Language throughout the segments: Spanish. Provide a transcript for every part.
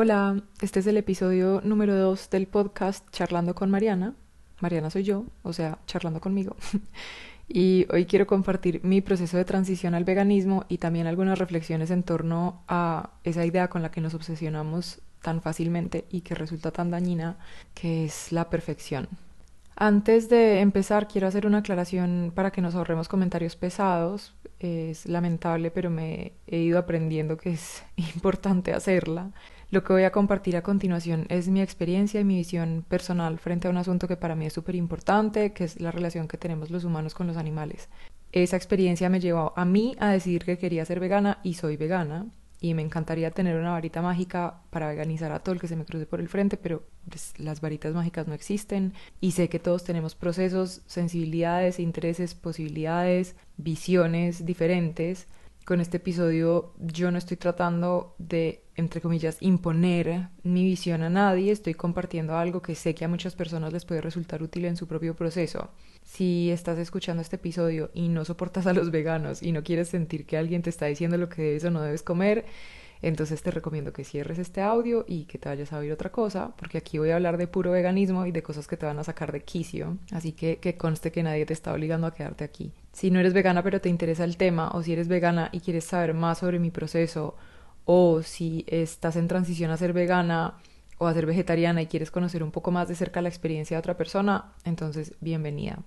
Hola, este es el episodio número 2 del podcast Charlando con Mariana. Mariana soy yo, o sea, charlando conmigo. y hoy quiero compartir mi proceso de transición al veganismo y también algunas reflexiones en torno a esa idea con la que nos obsesionamos tan fácilmente y que resulta tan dañina, que es la perfección. Antes de empezar, quiero hacer una aclaración para que nos ahorremos comentarios pesados. Es lamentable, pero me he ido aprendiendo que es importante hacerla. Lo que voy a compartir a continuación es mi experiencia y mi visión personal frente a un asunto que para mí es súper importante, que es la relación que tenemos los humanos con los animales. Esa experiencia me llevó a mí a decidir que quería ser vegana y soy vegana y me encantaría tener una varita mágica para veganizar a todo el que se me cruce por el frente, pero pues, las varitas mágicas no existen y sé que todos tenemos procesos, sensibilidades, intereses, posibilidades, visiones diferentes. Con este episodio yo no estoy tratando de, entre comillas, imponer mi visión a nadie, estoy compartiendo algo que sé que a muchas personas les puede resultar útil en su propio proceso. Si estás escuchando este episodio y no soportas a los veganos y no quieres sentir que alguien te está diciendo lo que debes o no debes comer, entonces te recomiendo que cierres este audio y que te vayas a oír otra cosa, porque aquí voy a hablar de puro veganismo y de cosas que te van a sacar de quicio, así que que conste que nadie te está obligando a quedarte aquí. Si no eres vegana pero te interesa el tema, o si eres vegana y quieres saber más sobre mi proceso, o si estás en transición a ser vegana o a ser vegetariana y quieres conocer un poco más de cerca la experiencia de otra persona, entonces bienvenida.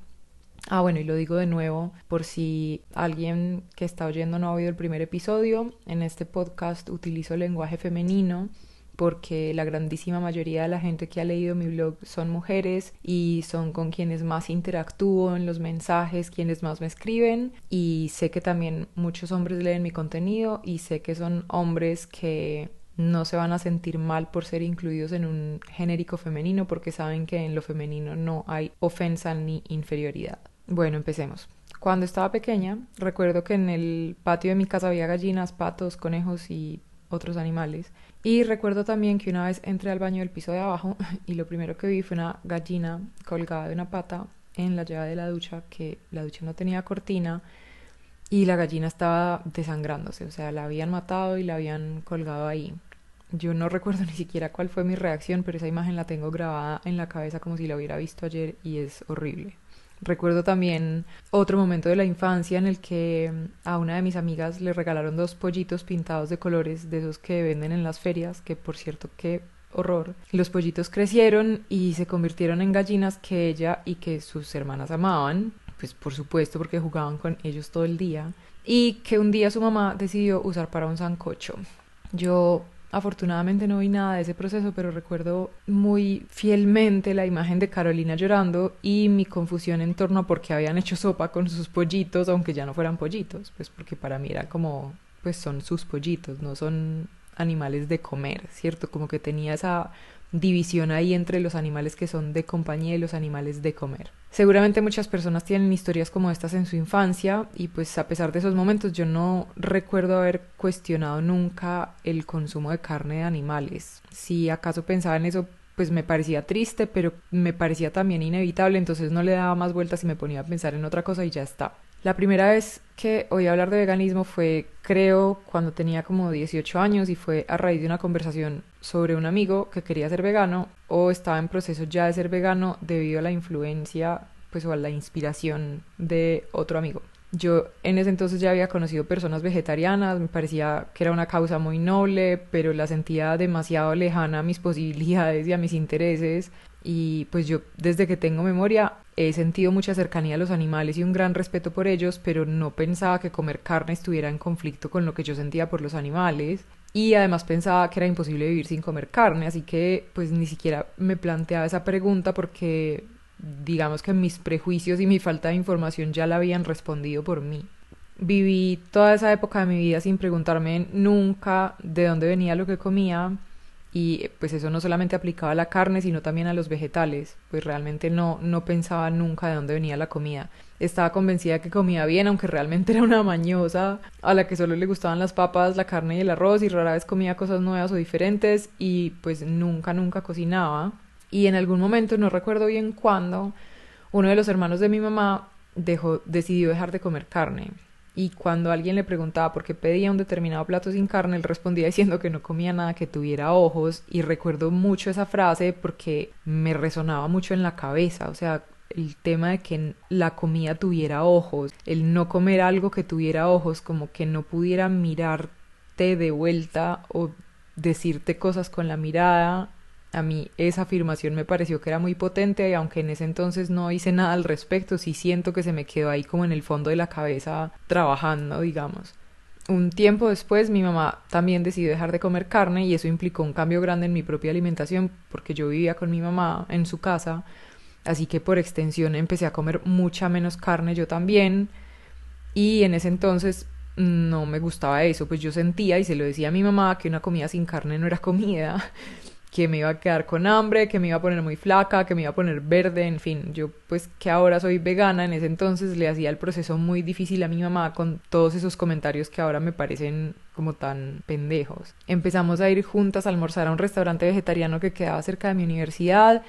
Ah, bueno, y lo digo de nuevo por si alguien que está oyendo no ha oído el primer episodio. En este podcast utilizo lenguaje femenino porque la grandísima mayoría de la gente que ha leído mi blog son mujeres y son con quienes más interactúo en los mensajes, quienes más me escriben y sé que también muchos hombres leen mi contenido y sé que son hombres que no se van a sentir mal por ser incluidos en un genérico femenino porque saben que en lo femenino no hay ofensa ni inferioridad. Bueno, empecemos. Cuando estaba pequeña, recuerdo que en el patio de mi casa había gallinas, patos, conejos y otros animales. Y recuerdo también que una vez entré al baño del piso de abajo y lo primero que vi fue una gallina colgada de una pata en la llave de la ducha, que la ducha no tenía cortina y la gallina estaba desangrándose, o sea, la habían matado y la habían colgado ahí. Yo no recuerdo ni siquiera cuál fue mi reacción, pero esa imagen la tengo grabada en la cabeza como si la hubiera visto ayer y es horrible. Recuerdo también otro momento de la infancia en el que mm, a una de mis amigas le regalaron dos pollitos pintados de colores de esos que venden en las ferias, que por cierto qué horror. Los pollitos crecieron y se convirtieron en gallinas que ella y que sus hermanas amaban, pues por supuesto porque jugaban con ellos todo el día, y que un día su mamá decidió usar para un sancocho. Yo Afortunadamente no vi nada de ese proceso, pero recuerdo muy fielmente la imagen de Carolina llorando y mi confusión en torno a por qué habían hecho sopa con sus pollitos, aunque ya no fueran pollitos, pues porque para mí era como, pues son sus pollitos, no son animales de comer, ¿cierto? Como que tenía esa división ahí entre los animales que son de compañía y los animales de comer. Seguramente muchas personas tienen historias como estas en su infancia y pues a pesar de esos momentos yo no recuerdo haber cuestionado nunca el consumo de carne de animales. Si acaso pensaba en eso pues me parecía triste, pero me parecía también inevitable, entonces no le daba más vueltas y me ponía a pensar en otra cosa y ya está. La primera vez que oí hablar de veganismo fue, creo, cuando tenía como 18 años y fue a raíz de una conversación sobre un amigo que quería ser vegano o estaba en proceso ya de ser vegano debido a la influencia, pues o a la inspiración de otro amigo. Yo en ese entonces ya había conocido personas vegetarianas, me parecía que era una causa muy noble, pero la sentía demasiado lejana a mis posibilidades y a mis intereses. Y pues yo desde que tengo memoria he sentido mucha cercanía a los animales y un gran respeto por ellos, pero no pensaba que comer carne estuviera en conflicto con lo que yo sentía por los animales. Y además pensaba que era imposible vivir sin comer carne, así que pues ni siquiera me planteaba esa pregunta porque digamos que mis prejuicios y mi falta de información ya la habían respondido por mí. Viví toda esa época de mi vida sin preguntarme nunca de dónde venía lo que comía y pues eso no solamente aplicaba a la carne sino también a los vegetales, pues realmente no, no pensaba nunca de dónde venía la comida. Estaba convencida que comía bien, aunque realmente era una mañosa a la que solo le gustaban las papas, la carne y el arroz y rara vez comía cosas nuevas o diferentes y pues nunca, nunca cocinaba y en algún momento, no recuerdo bien cuándo, uno de los hermanos de mi mamá dejó, decidió dejar de comer carne. y cuando alguien le preguntaba por qué pedía un determinado plato sin carne, él respondía diciendo que no comía nada que tuviera ojos y recuerdo mucho esa frase porque me resonaba mucho en la cabeza, o sea, el tema de que la comida tuviera ojos, el no comer algo que tuviera ojos, como que no pudiera mirarte de vuelta o decirte cosas con la mirada. A mí esa afirmación me pareció que era muy potente y aunque en ese entonces no hice nada al respecto, sí siento que se me quedó ahí como en el fondo de la cabeza trabajando, digamos. Un tiempo después mi mamá también decidió dejar de comer carne y eso implicó un cambio grande en mi propia alimentación porque yo vivía con mi mamá en su casa Así que por extensión empecé a comer mucha menos carne yo también. Y en ese entonces no me gustaba eso, pues yo sentía y se lo decía a mi mamá que una comida sin carne no era comida, que me iba a quedar con hambre, que me iba a poner muy flaca, que me iba a poner verde, en fin, yo pues que ahora soy vegana, en ese entonces le hacía el proceso muy difícil a mi mamá con todos esos comentarios que ahora me parecen como tan pendejos. Empezamos a ir juntas a almorzar a un restaurante vegetariano que quedaba cerca de mi universidad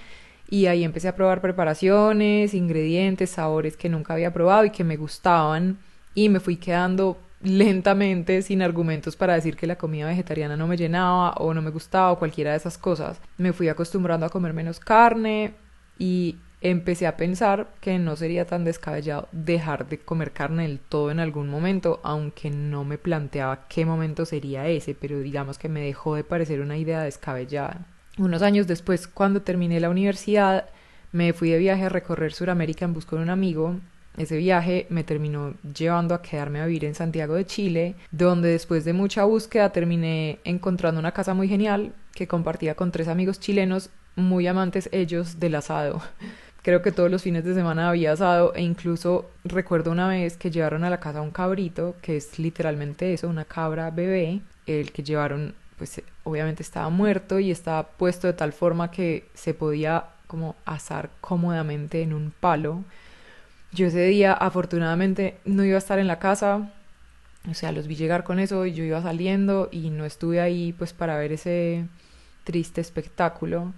y ahí empecé a probar preparaciones, ingredientes, sabores que nunca había probado y que me gustaban y me fui quedando lentamente sin argumentos para decir que la comida vegetariana no me llenaba o no me gustaba o cualquiera de esas cosas. Me fui acostumbrando a comer menos carne y empecé a pensar que no sería tan descabellado dejar de comer carne del todo en algún momento, aunque no me planteaba qué momento sería ese, pero digamos que me dejó de parecer una idea descabellada. Unos años después, cuando terminé la universidad, me fui de viaje a recorrer Sudamérica en busca de un amigo. Ese viaje me terminó llevando a quedarme a vivir en Santiago de Chile, donde después de mucha búsqueda terminé encontrando una casa muy genial que compartía con tres amigos chilenos, muy amantes ellos del asado. Creo que todos los fines de semana había asado e incluso recuerdo una vez que llevaron a la casa un cabrito, que es literalmente eso, una cabra bebé, el que llevaron pues obviamente estaba muerto y estaba puesto de tal forma que se podía como asar cómodamente en un palo. Yo ese día afortunadamente no iba a estar en la casa, o sea, los vi llegar con eso y yo iba saliendo y no estuve ahí pues para ver ese triste espectáculo.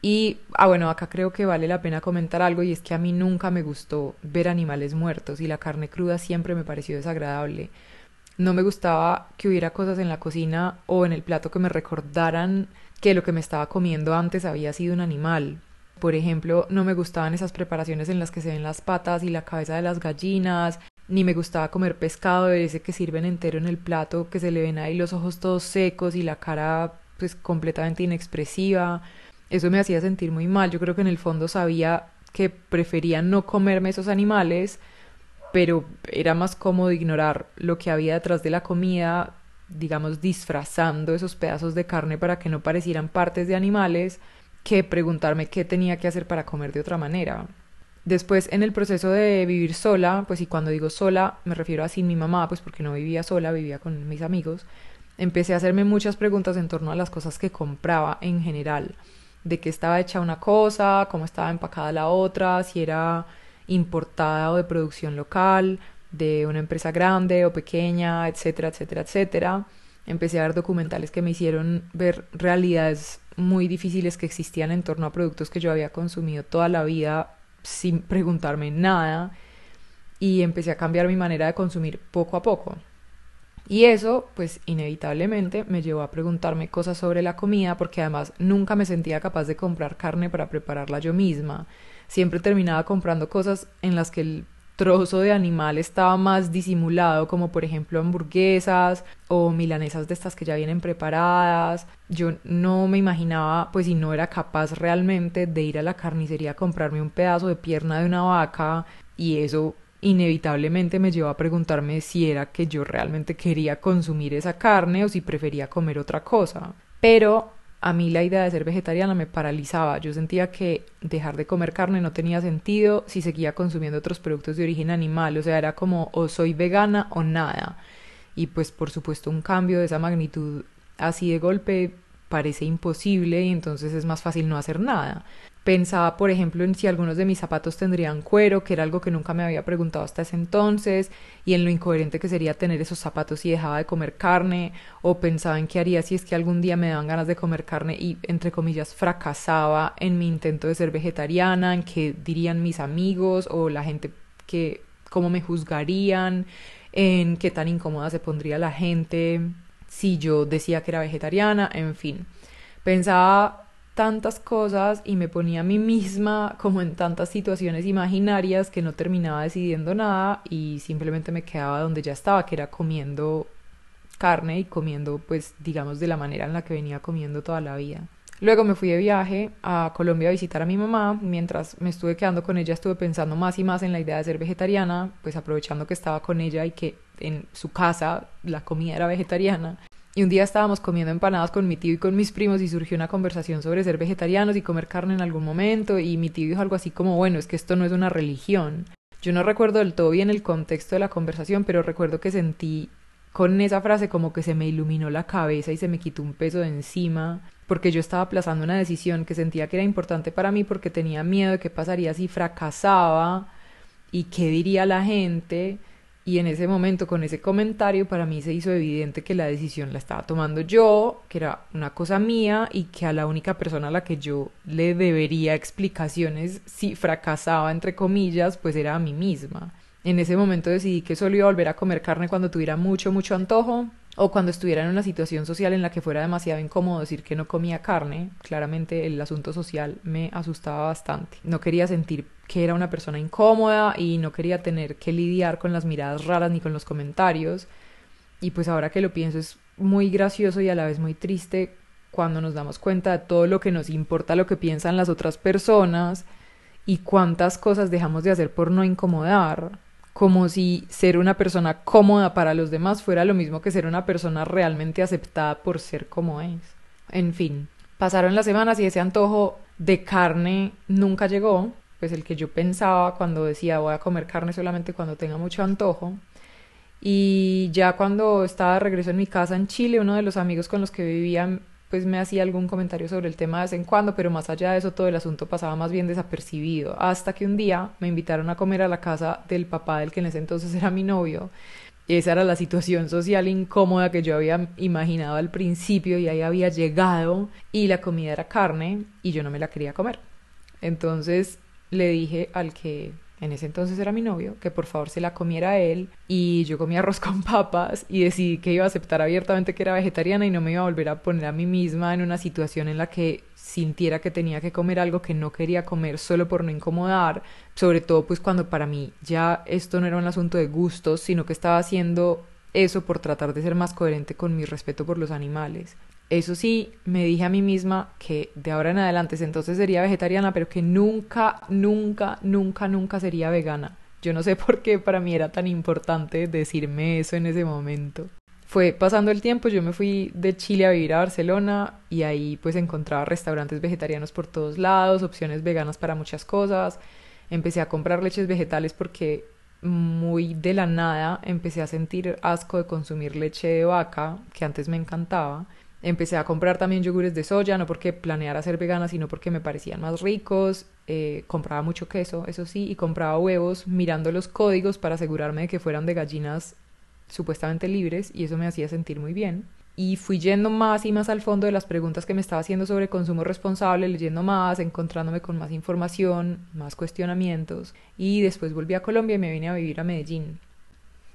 Y, ah, bueno, acá creo que vale la pena comentar algo y es que a mí nunca me gustó ver animales muertos y la carne cruda siempre me pareció desagradable. No me gustaba que hubiera cosas en la cocina o en el plato que me recordaran que lo que me estaba comiendo antes había sido un animal. Por ejemplo, no me gustaban esas preparaciones en las que se ven las patas y la cabeza de las gallinas, ni me gustaba comer pescado de ese que sirven entero en el plato, que se le ven ahí los ojos todos secos y la cara pues completamente inexpresiva. Eso me hacía sentir muy mal. Yo creo que en el fondo sabía que prefería no comerme esos animales pero era más cómodo ignorar lo que había detrás de la comida, digamos, disfrazando esos pedazos de carne para que no parecieran partes de animales, que preguntarme qué tenía que hacer para comer de otra manera. Después, en el proceso de vivir sola, pues y cuando digo sola, me refiero a sin mi mamá, pues porque no vivía sola, vivía con mis amigos, empecé a hacerme muchas preguntas en torno a las cosas que compraba en general, de qué estaba hecha una cosa, cómo estaba empacada la otra, si era importada o de producción local, de una empresa grande o pequeña, etcétera, etcétera, etcétera. Empecé a ver documentales que me hicieron ver realidades muy difíciles que existían en torno a productos que yo había consumido toda la vida sin preguntarme nada y empecé a cambiar mi manera de consumir poco a poco. Y eso, pues inevitablemente, me llevó a preguntarme cosas sobre la comida porque además nunca me sentía capaz de comprar carne para prepararla yo misma siempre terminaba comprando cosas en las que el trozo de animal estaba más disimulado, como por ejemplo hamburguesas o milanesas de estas que ya vienen preparadas. Yo no me imaginaba, pues si no era capaz realmente de ir a la carnicería a comprarme un pedazo de pierna de una vaca y eso inevitablemente me llevó a preguntarme si era que yo realmente quería consumir esa carne o si prefería comer otra cosa. Pero a mí la idea de ser vegetariana me paralizaba. Yo sentía que dejar de comer carne no tenía sentido si seguía consumiendo otros productos de origen animal. O sea, era como o soy vegana o nada. Y pues por supuesto un cambio de esa magnitud así de golpe parece imposible y entonces es más fácil no hacer nada. Pensaba, por ejemplo, en si algunos de mis zapatos tendrían cuero, que era algo que nunca me había preguntado hasta ese entonces, y en lo incoherente que sería tener esos zapatos si dejaba de comer carne, o pensaba en qué haría si es que algún día me daban ganas de comer carne y, entre comillas, fracasaba en mi intento de ser vegetariana, en qué dirían mis amigos o la gente que, cómo me juzgarían, en qué tan incómoda se pondría la gente si yo decía que era vegetariana, en fin. Pensaba tantas cosas y me ponía a mí misma como en tantas situaciones imaginarias que no terminaba decidiendo nada y simplemente me quedaba donde ya estaba, que era comiendo carne y comiendo pues digamos de la manera en la que venía comiendo toda la vida. Luego me fui de viaje a Colombia a visitar a mi mamá. Mientras me estuve quedando con ella, estuve pensando más y más en la idea de ser vegetariana, pues aprovechando que estaba con ella y que en su casa la comida era vegetariana. Y un día estábamos comiendo empanadas con mi tío y con mis primos y surgió una conversación sobre ser vegetarianos y comer carne en algún momento y mi tío dijo algo así como, bueno, es que esto no es una religión. Yo no recuerdo del todo bien el contexto de la conversación, pero recuerdo que sentí con esa frase como que se me iluminó la cabeza y se me quitó un peso de encima porque yo estaba aplazando una decisión que sentía que era importante para mí porque tenía miedo de qué pasaría si fracasaba y qué diría la gente. Y en ese momento, con ese comentario, para mí se hizo evidente que la decisión la estaba tomando yo, que era una cosa mía y que a la única persona a la que yo le debería explicaciones si fracasaba, entre comillas, pues era a mí misma. En ese momento decidí que solo iba a volver a comer carne cuando tuviera mucho, mucho antojo o cuando estuviera en una situación social en la que fuera demasiado incómodo decir que no comía carne, claramente el asunto social me asustaba bastante. No quería sentir que era una persona incómoda y no quería tener que lidiar con las miradas raras ni con los comentarios. Y pues ahora que lo pienso es muy gracioso y a la vez muy triste cuando nos damos cuenta de todo lo que nos importa lo que piensan las otras personas y cuántas cosas dejamos de hacer por no incomodar como si ser una persona cómoda para los demás fuera lo mismo que ser una persona realmente aceptada por ser como es. En fin, pasaron las semanas y ese antojo de carne nunca llegó, pues el que yo pensaba cuando decía voy a comer carne solamente cuando tenga mucho antojo. Y ya cuando estaba de regreso en mi casa en Chile, uno de los amigos con los que vivía pues me hacía algún comentario sobre el tema de vez en cuando, pero más allá de eso todo el asunto pasaba más bien desapercibido, hasta que un día me invitaron a comer a la casa del papá del que en ese entonces era mi novio. Esa era la situación social incómoda que yo había imaginado al principio y ahí había llegado y la comida era carne y yo no me la quería comer. Entonces le dije al que en ese entonces era mi novio, que por favor se la comiera él y yo comía arroz con papas y decidí que iba a aceptar abiertamente que era vegetariana y no me iba a volver a poner a mí misma en una situación en la que sintiera que tenía que comer algo que no quería comer solo por no incomodar, sobre todo pues cuando para mí ya esto no era un asunto de gustos, sino que estaba haciendo eso por tratar de ser más coherente con mi respeto por los animales. Eso sí, me dije a mí misma que de ahora en adelante entonces sería vegetariana, pero que nunca, nunca, nunca, nunca sería vegana. Yo no sé por qué para mí era tan importante decirme eso en ese momento. Fue pasando el tiempo, yo me fui de Chile a vivir a Barcelona y ahí pues encontraba restaurantes vegetarianos por todos lados, opciones veganas para muchas cosas. Empecé a comprar leches vegetales porque muy de la nada empecé a sentir asco de consumir leche de vaca, que antes me encantaba Empecé a comprar también yogures de soya, no porque planeara ser vegana, sino porque me parecían más ricos. Eh, compraba mucho queso, eso sí, y compraba huevos mirando los códigos para asegurarme de que fueran de gallinas supuestamente libres y eso me hacía sentir muy bien. Y fui yendo más y más al fondo de las preguntas que me estaba haciendo sobre consumo responsable, leyendo más, encontrándome con más información, más cuestionamientos. Y después volví a Colombia y me vine a vivir a Medellín.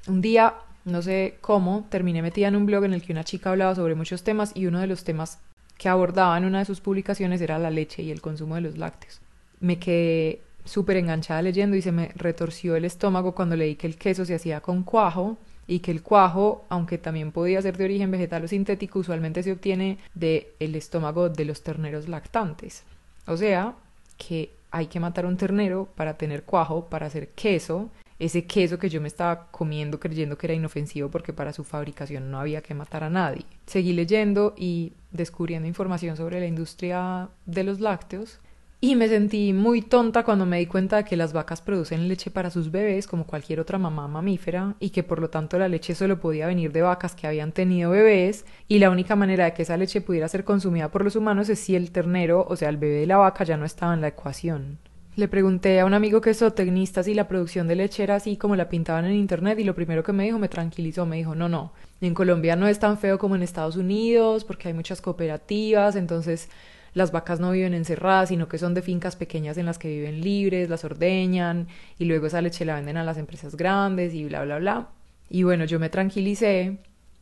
Un día no sé cómo, terminé metida en un blog en el que una chica hablaba sobre muchos temas y uno de los temas que abordaba en una de sus publicaciones era la leche y el consumo de los lácteos. Me quedé súper enganchada leyendo y se me retorció el estómago cuando leí que el queso se hacía con cuajo y que el cuajo, aunque también podía ser de origen vegetal o sintético, usualmente se obtiene del el estómago de los terneros lactantes. O sea, que hay que matar un ternero para tener cuajo, para hacer queso, ese queso que yo me estaba comiendo creyendo que era inofensivo porque para su fabricación no había que matar a nadie. Seguí leyendo y descubriendo información sobre la industria de los lácteos y me sentí muy tonta cuando me di cuenta de que las vacas producen leche para sus bebés como cualquier otra mamá mamífera y que por lo tanto la leche solo podía venir de vacas que habían tenido bebés y la única manera de que esa leche pudiera ser consumida por los humanos es si el ternero, o sea, el bebé de la vaca ya no estaba en la ecuación. Le pregunté a un amigo que es zootecnista si la producción de leche era así como la pintaban en internet y lo primero que me dijo me tranquilizó, me dijo, no, no, en Colombia no es tan feo como en Estados Unidos porque hay muchas cooperativas, entonces las vacas no viven encerradas, sino que son de fincas pequeñas en las que viven libres, las ordeñan y luego esa leche la venden a las empresas grandes y bla, bla, bla. Y bueno, yo me tranquilicé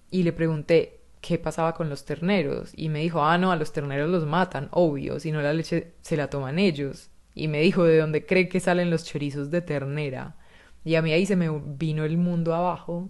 y le pregunté qué pasaba con los terneros. Y me dijo, ah, no, a los terneros los matan, obvio, si no la leche se la toman ellos. Y me dijo, ¿de dónde cree que salen los chorizos de ternera? Y a mí ahí se me vino el mundo abajo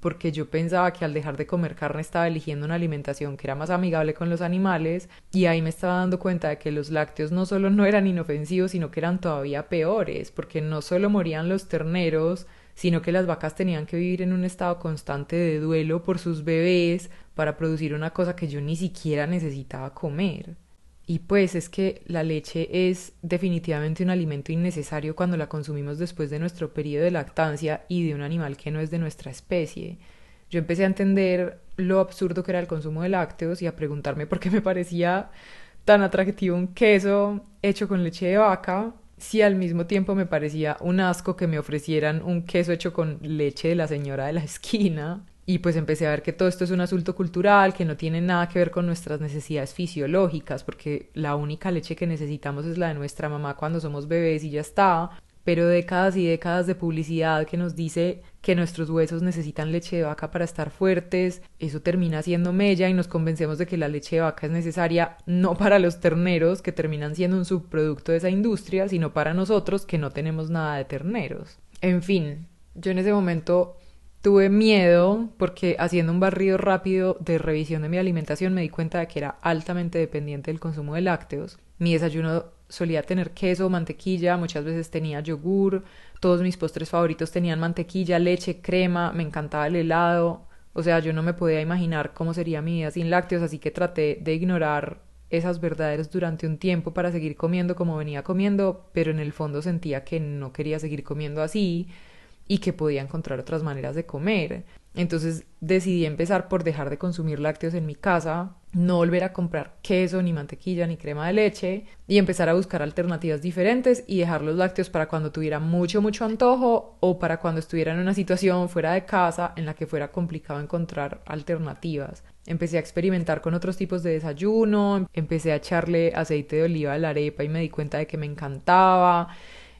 porque yo pensaba que al dejar de comer carne estaba eligiendo una alimentación que era más amigable con los animales y ahí me estaba dando cuenta de que los lácteos no solo no eran inofensivos, sino que eran todavía peores, porque no solo morían los terneros, sino que las vacas tenían que vivir en un estado constante de duelo por sus bebés para producir una cosa que yo ni siquiera necesitaba comer. Y pues es que la leche es definitivamente un alimento innecesario cuando la consumimos después de nuestro periodo de lactancia y de un animal que no es de nuestra especie. Yo empecé a entender lo absurdo que era el consumo de lácteos y a preguntarme por qué me parecía tan atractivo un queso hecho con leche de vaca si al mismo tiempo me parecía un asco que me ofrecieran un queso hecho con leche de la señora de la esquina y pues empecé a ver que todo esto es un asunto cultural, que no tiene nada que ver con nuestras necesidades fisiológicas, porque la única leche que necesitamos es la de nuestra mamá cuando somos bebés y ya está. Pero décadas y décadas de publicidad que nos dice que nuestros huesos necesitan leche de vaca para estar fuertes, eso termina siendo mella y nos convencemos de que la leche de vaca es necesaria no para los terneros, que terminan siendo un subproducto de esa industria, sino para nosotros que no tenemos nada de terneros. En fin, yo en ese momento Tuve miedo porque haciendo un barrido rápido de revisión de mi alimentación me di cuenta de que era altamente dependiente del consumo de lácteos. Mi desayuno solía tener queso, mantequilla, muchas veces tenía yogur, todos mis postres favoritos tenían mantequilla, leche, crema, me encantaba el helado. O sea, yo no me podía imaginar cómo sería mi vida sin lácteos, así que traté de ignorar esas verdades durante un tiempo para seguir comiendo como venía comiendo, pero en el fondo sentía que no quería seguir comiendo así y que podía encontrar otras maneras de comer. Entonces decidí empezar por dejar de consumir lácteos en mi casa, no volver a comprar queso, ni mantequilla, ni crema de leche y empezar a buscar alternativas diferentes y dejar los lácteos para cuando tuviera mucho, mucho antojo o para cuando estuviera en una situación fuera de casa en la que fuera complicado encontrar alternativas. Empecé a experimentar con otros tipos de desayuno, empecé a echarle aceite de oliva a la arepa y me di cuenta de que me encantaba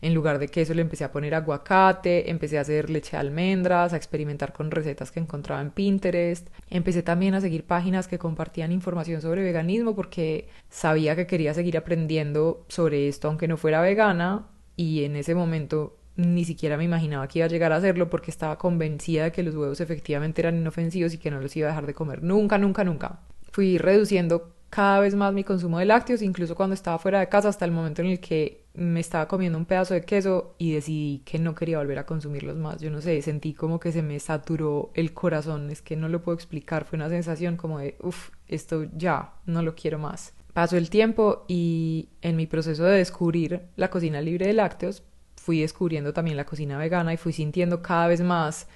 en lugar de queso le empecé a poner aguacate, empecé a hacer leche de almendras, a experimentar con recetas que encontraba en Pinterest. Empecé también a seguir páginas que compartían información sobre veganismo porque sabía que quería seguir aprendiendo sobre esto aunque no fuera vegana y en ese momento ni siquiera me imaginaba que iba a llegar a hacerlo porque estaba convencida de que los huevos efectivamente eran inofensivos y que no los iba a dejar de comer. Nunca, nunca, nunca. Fui reduciendo cada vez más mi consumo de lácteos, incluso cuando estaba fuera de casa, hasta el momento en el que me estaba comiendo un pedazo de queso y decidí que no quería volver a consumirlos más. Yo no sé, sentí como que se me saturó el corazón, es que no lo puedo explicar, fue una sensación como de, uff, esto ya, no lo quiero más. Pasó el tiempo y en mi proceso de descubrir la cocina libre de lácteos, fui descubriendo también la cocina vegana y fui sintiendo cada vez más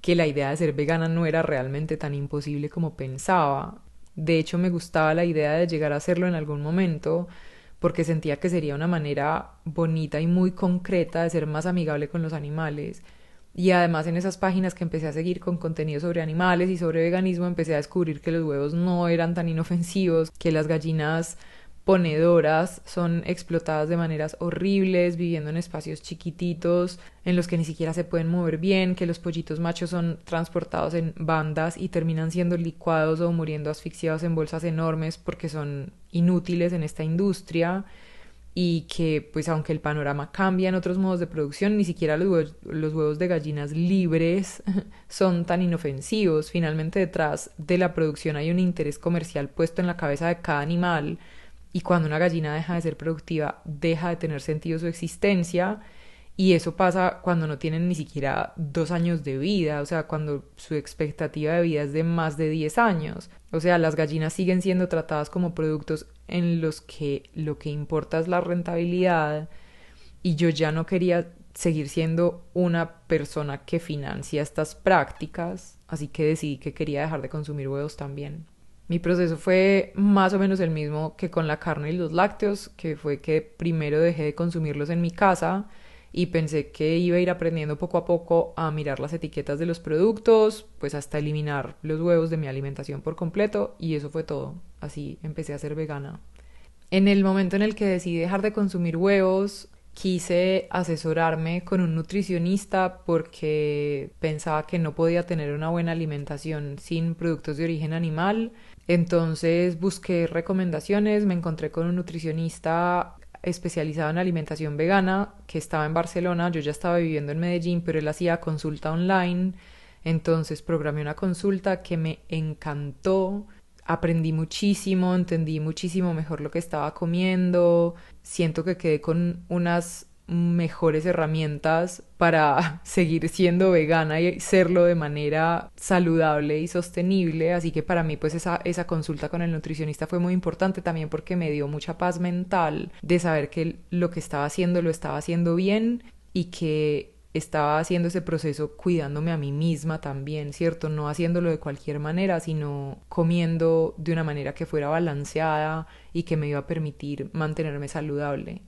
que la idea de ser vegana no era realmente tan imposible como pensaba. De hecho, me gustaba la idea de llegar a hacerlo en algún momento porque sentía que sería una manera bonita y muy concreta de ser más amigable con los animales. Y además en esas páginas que empecé a seguir con contenido sobre animales y sobre veganismo, empecé a descubrir que los huevos no eran tan inofensivos, que las gallinas ponedoras son explotadas de maneras horribles, viviendo en espacios chiquititos en los que ni siquiera se pueden mover bien, que los pollitos machos son transportados en bandas y terminan siendo licuados o muriendo asfixiados en bolsas enormes porque son inútiles en esta industria y que pues aunque el panorama cambia en otros modos de producción, ni siquiera los los huevos de gallinas libres son tan inofensivos. Finalmente detrás de la producción hay un interés comercial puesto en la cabeza de cada animal y cuando una gallina deja de ser productiva, deja de tener sentido su existencia. Y eso pasa cuando no tienen ni siquiera dos años de vida, o sea, cuando su expectativa de vida es de más de 10 años. O sea, las gallinas siguen siendo tratadas como productos en los que lo que importa es la rentabilidad. Y yo ya no quería seguir siendo una persona que financia estas prácticas, así que decidí que quería dejar de consumir huevos también. Mi proceso fue más o menos el mismo que con la carne y los lácteos, que fue que primero dejé de consumirlos en mi casa y pensé que iba a ir aprendiendo poco a poco a mirar las etiquetas de los productos, pues hasta eliminar los huevos de mi alimentación por completo y eso fue todo. Así empecé a ser vegana. En el momento en el que decidí dejar de consumir huevos, quise asesorarme con un nutricionista porque pensaba que no podía tener una buena alimentación sin productos de origen animal. Entonces busqué recomendaciones, me encontré con un nutricionista especializado en alimentación vegana que estaba en Barcelona, yo ya estaba viviendo en Medellín, pero él hacía consulta online, entonces programé una consulta que me encantó, aprendí muchísimo, entendí muchísimo mejor lo que estaba comiendo, siento que quedé con unas mejores herramientas para seguir siendo vegana y serlo de manera saludable y sostenible. Así que para mí pues esa, esa consulta con el nutricionista fue muy importante también porque me dio mucha paz mental de saber que lo que estaba haciendo lo estaba haciendo bien y que estaba haciendo ese proceso cuidándome a mí misma también, ¿cierto? No haciéndolo de cualquier manera, sino comiendo de una manera que fuera balanceada y que me iba a permitir mantenerme saludable.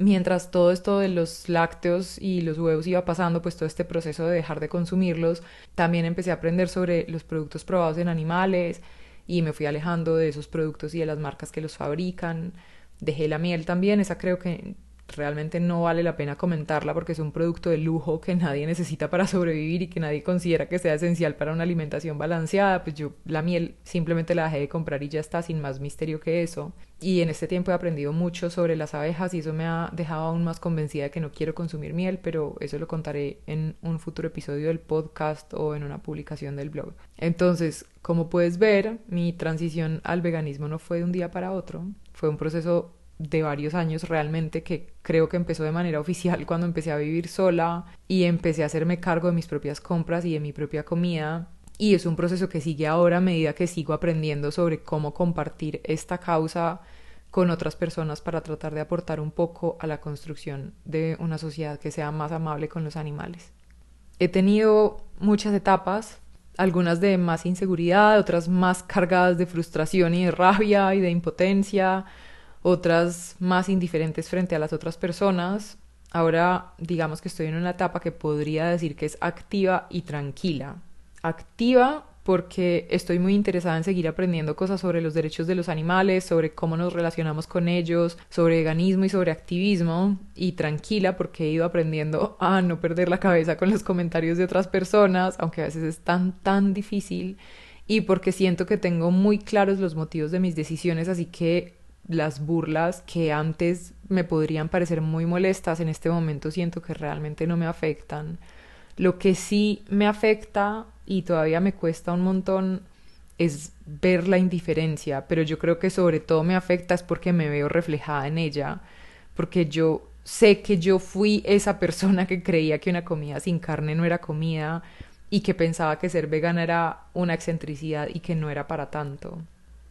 Mientras todo esto de los lácteos y los huevos iba pasando, pues todo este proceso de dejar de consumirlos, también empecé a aprender sobre los productos probados en animales y me fui alejando de esos productos y de las marcas que los fabrican. Dejé la miel también, esa creo que realmente no vale la pena comentarla porque es un producto de lujo que nadie necesita para sobrevivir y que nadie considera que sea esencial para una alimentación balanceada, pues yo la miel simplemente la dejé de comprar y ya está sin más misterio que eso. Y en este tiempo he aprendido mucho sobre las abejas y eso me ha dejado aún más convencida de que no quiero consumir miel, pero eso lo contaré en un futuro episodio del podcast o en una publicación del blog. Entonces, como puedes ver, mi transición al veganismo no fue de un día para otro, fue un proceso de varios años realmente que creo que empezó de manera oficial cuando empecé a vivir sola y empecé a hacerme cargo de mis propias compras y de mi propia comida y es un proceso que sigue ahora a medida que sigo aprendiendo sobre cómo compartir esta causa con otras personas para tratar de aportar un poco a la construcción de una sociedad que sea más amable con los animales. He tenido muchas etapas, algunas de más inseguridad, otras más cargadas de frustración y de rabia y de impotencia, otras más indiferentes frente a las otras personas. Ahora digamos que estoy en una etapa que podría decir que es activa y tranquila. Activa porque estoy muy interesada en seguir aprendiendo cosas sobre los derechos de los animales, sobre cómo nos relacionamos con ellos, sobre veganismo y sobre activismo, y tranquila porque he ido aprendiendo a no perder la cabeza con los comentarios de otras personas, aunque a veces es tan, tan difícil, y porque siento que tengo muy claros los motivos de mis decisiones, así que las burlas que antes me podrían parecer muy molestas, en este momento siento que realmente no me afectan. Lo que sí me afecta y todavía me cuesta un montón es ver la indiferencia, pero yo creo que sobre todo me afecta es porque me veo reflejada en ella, porque yo sé que yo fui esa persona que creía que una comida sin carne no era comida y que pensaba que ser vegana era una excentricidad y que no era para tanto.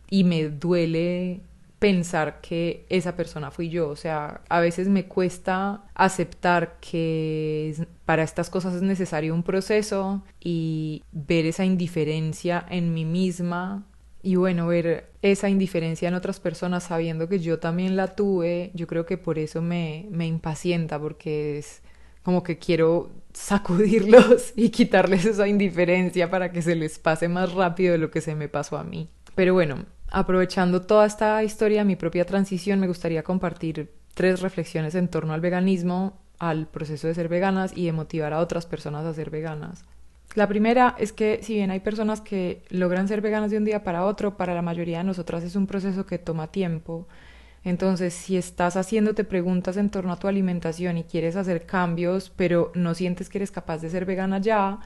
Y me duele pensar que esa persona fui yo. O sea, a veces me cuesta aceptar que para estas cosas es necesario un proceso y ver esa indiferencia en mí misma y bueno, ver esa indiferencia en otras personas sabiendo que yo también la tuve, yo creo que por eso me, me impacienta porque es como que quiero sacudirlos y quitarles esa indiferencia para que se les pase más rápido de lo que se me pasó a mí. Pero bueno, aprovechando toda esta historia, mi propia transición, me gustaría compartir tres reflexiones en torno al veganismo, al proceso de ser veganas y de motivar a otras personas a ser veganas. La primera es que si bien hay personas que logran ser veganas de un día para otro, para la mayoría de nosotras es un proceso que toma tiempo. Entonces, si estás haciéndote preguntas en torno a tu alimentación y quieres hacer cambios, pero no sientes que eres capaz de ser vegana ya,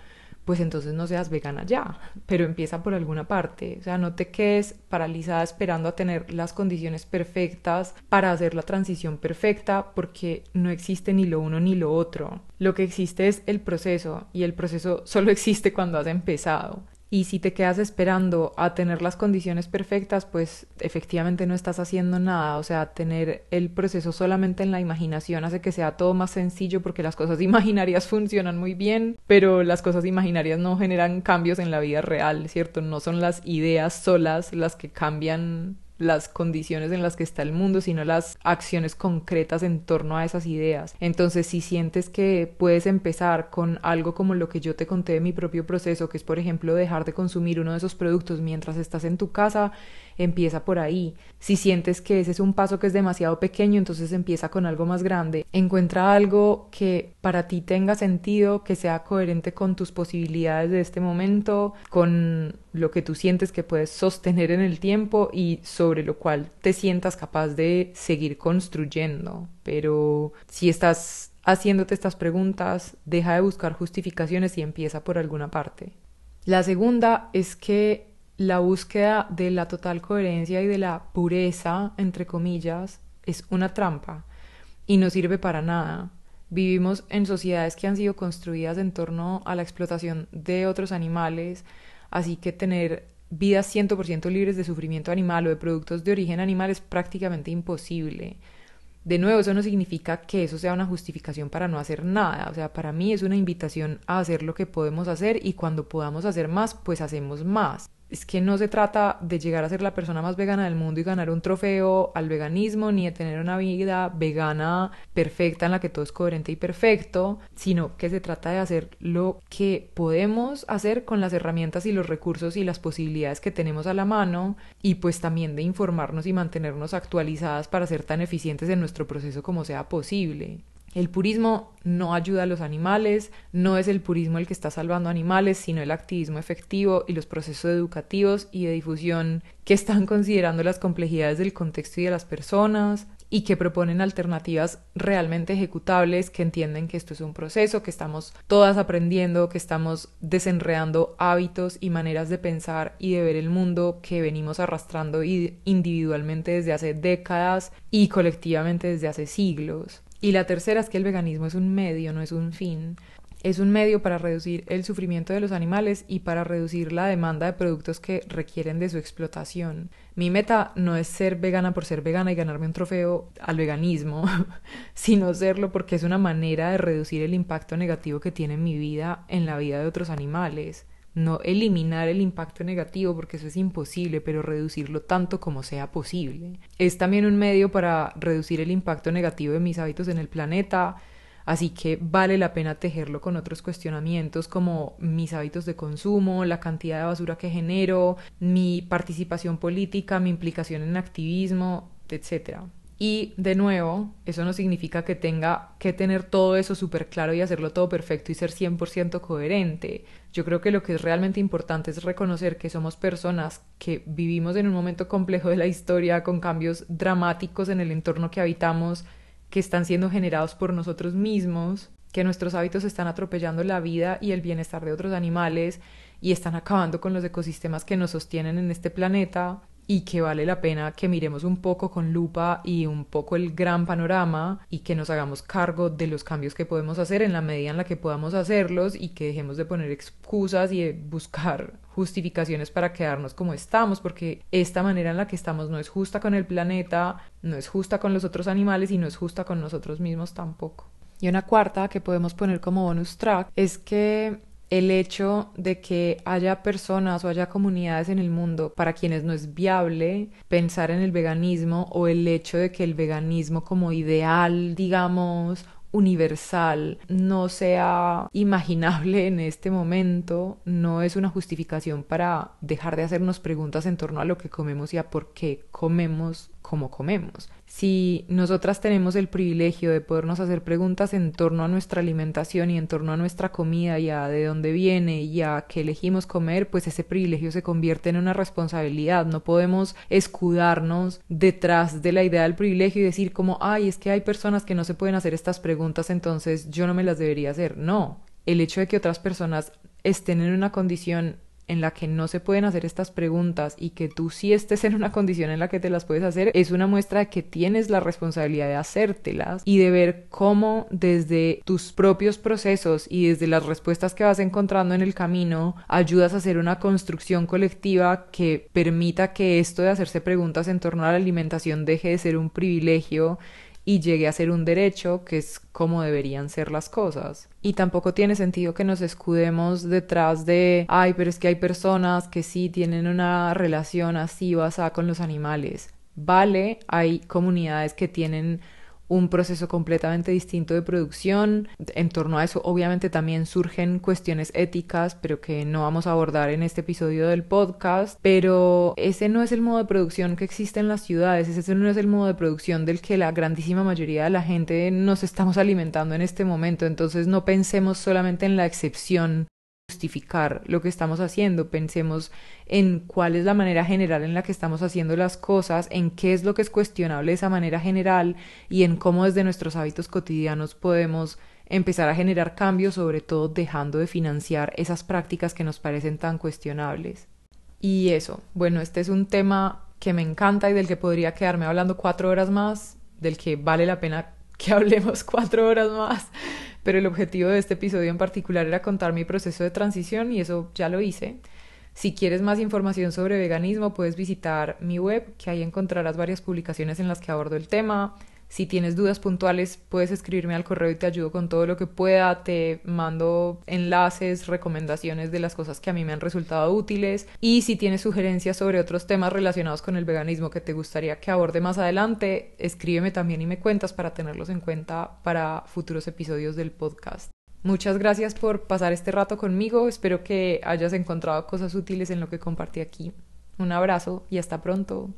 pues entonces no seas vegana ya, pero empieza por alguna parte, o sea, no te quedes paralizada esperando a tener las condiciones perfectas para hacer la transición perfecta, porque no existe ni lo uno ni lo otro. Lo que existe es el proceso y el proceso solo existe cuando has empezado. Y si te quedas esperando a tener las condiciones perfectas, pues efectivamente no estás haciendo nada. O sea, tener el proceso solamente en la imaginación hace que sea todo más sencillo porque las cosas imaginarias funcionan muy bien, pero las cosas imaginarias no generan cambios en la vida real, ¿cierto? No son las ideas solas las que cambian las condiciones en las que está el mundo, sino las acciones concretas en torno a esas ideas. Entonces, si sientes que puedes empezar con algo como lo que yo te conté de mi propio proceso, que es, por ejemplo, dejar de consumir uno de esos productos mientras estás en tu casa, empieza por ahí. Si sientes que ese es un paso que es demasiado pequeño, entonces empieza con algo más grande. Encuentra algo que para ti tenga sentido, que sea coherente con tus posibilidades de este momento, con lo que tú sientes que puedes sostener en el tiempo y sobre lo cual te sientas capaz de seguir construyendo. Pero si estás haciéndote estas preguntas, deja de buscar justificaciones y empieza por alguna parte. La segunda es que la búsqueda de la total coherencia y de la pureza, entre comillas, es una trampa y no sirve para nada. Vivimos en sociedades que han sido construidas en torno a la explotación de otros animales, así que tener vidas 100% libres de sufrimiento animal o de productos de origen animal es prácticamente imposible. De nuevo, eso no significa que eso sea una justificación para no hacer nada. O sea, para mí es una invitación a hacer lo que podemos hacer y cuando podamos hacer más, pues hacemos más es que no se trata de llegar a ser la persona más vegana del mundo y ganar un trofeo al veganismo, ni de tener una vida vegana perfecta en la que todo es coherente y perfecto, sino que se trata de hacer lo que podemos hacer con las herramientas y los recursos y las posibilidades que tenemos a la mano y pues también de informarnos y mantenernos actualizadas para ser tan eficientes en nuestro proceso como sea posible. El purismo no ayuda a los animales, no es el purismo el que está salvando animales, sino el activismo efectivo y los procesos educativos y de difusión que están considerando las complejidades del contexto y de las personas y que proponen alternativas realmente ejecutables, que entienden que esto es un proceso, que estamos todas aprendiendo, que estamos desenredando hábitos y maneras de pensar y de ver el mundo que venimos arrastrando individualmente desde hace décadas y colectivamente desde hace siglos. Y la tercera es que el veganismo es un medio, no es un fin. Es un medio para reducir el sufrimiento de los animales y para reducir la demanda de productos que requieren de su explotación. Mi meta no es ser vegana por ser vegana y ganarme un trofeo al veganismo, sino serlo porque es una manera de reducir el impacto negativo que tiene mi vida en la vida de otros animales no eliminar el impacto negativo porque eso es imposible, pero reducirlo tanto como sea posible. Es también un medio para reducir el impacto negativo de mis hábitos en el planeta, así que vale la pena tejerlo con otros cuestionamientos como mis hábitos de consumo, la cantidad de basura que genero, mi participación política, mi implicación en activismo, etcétera. Y de nuevo, eso no significa que tenga que tener todo eso súper claro y hacerlo todo perfecto y ser 100% coherente. Yo creo que lo que es realmente importante es reconocer que somos personas que vivimos en un momento complejo de la historia con cambios dramáticos en el entorno que habitamos que están siendo generados por nosotros mismos, que nuestros hábitos están atropellando la vida y el bienestar de otros animales y están acabando con los ecosistemas que nos sostienen en este planeta y que vale la pena que miremos un poco con lupa y un poco el gran panorama y que nos hagamos cargo de los cambios que podemos hacer en la medida en la que podamos hacerlos y que dejemos de poner excusas y de buscar justificaciones para quedarnos como estamos porque esta manera en la que estamos no es justa con el planeta, no es justa con los otros animales y no es justa con nosotros mismos tampoco. Y una cuarta que podemos poner como bonus track es que el hecho de que haya personas o haya comunidades en el mundo para quienes no es viable pensar en el veganismo o el hecho de que el veganismo como ideal, digamos, universal no sea imaginable en este momento, no es una justificación para dejar de hacernos preguntas en torno a lo que comemos y a por qué comemos como comemos si nosotras tenemos el privilegio de podernos hacer preguntas en torno a nuestra alimentación y en torno a nuestra comida y a de dónde viene y a qué elegimos comer, pues ese privilegio se convierte en una responsabilidad. No podemos escudarnos detrás de la idea del privilegio y decir como, ay, es que hay personas que no se pueden hacer estas preguntas, entonces yo no me las debería hacer. No, el hecho de que otras personas estén en una condición en la que no se pueden hacer estas preguntas y que tú sí estés en una condición en la que te las puedes hacer, es una muestra de que tienes la responsabilidad de hacértelas y de ver cómo desde tus propios procesos y desde las respuestas que vas encontrando en el camino ayudas a hacer una construcción colectiva que permita que esto de hacerse preguntas en torno a la alimentación deje de ser un privilegio y llegue a ser un derecho, que es como deberían ser las cosas. Y tampoco tiene sentido que nos escudemos detrás de, ay, pero es que hay personas que sí tienen una relación así basada con los animales. Vale, hay comunidades que tienen un proceso completamente distinto de producción. En torno a eso obviamente también surgen cuestiones éticas, pero que no vamos a abordar en este episodio del podcast. Pero ese no es el modo de producción que existe en las ciudades, ese no es el modo de producción del que la grandísima mayoría de la gente nos estamos alimentando en este momento. Entonces no pensemos solamente en la excepción justificar lo que estamos haciendo, pensemos en cuál es la manera general en la que estamos haciendo las cosas, en qué es lo que es cuestionable de esa manera general y en cómo desde nuestros hábitos cotidianos podemos empezar a generar cambios, sobre todo dejando de financiar esas prácticas que nos parecen tan cuestionables. Y eso, bueno, este es un tema que me encanta y del que podría quedarme hablando cuatro horas más, del que vale la pena que hablemos cuatro horas más, pero el objetivo de este episodio en particular era contar mi proceso de transición y eso ya lo hice. Si quieres más información sobre veganismo, puedes visitar mi web, que ahí encontrarás varias publicaciones en las que abordo el tema. Si tienes dudas puntuales, puedes escribirme al correo y te ayudo con todo lo que pueda. Te mando enlaces, recomendaciones de las cosas que a mí me han resultado útiles. Y si tienes sugerencias sobre otros temas relacionados con el veganismo que te gustaría que aborde más adelante, escríbeme también y me cuentas para tenerlos en cuenta para futuros episodios del podcast. Muchas gracias por pasar este rato conmigo. Espero que hayas encontrado cosas útiles en lo que compartí aquí. Un abrazo y hasta pronto.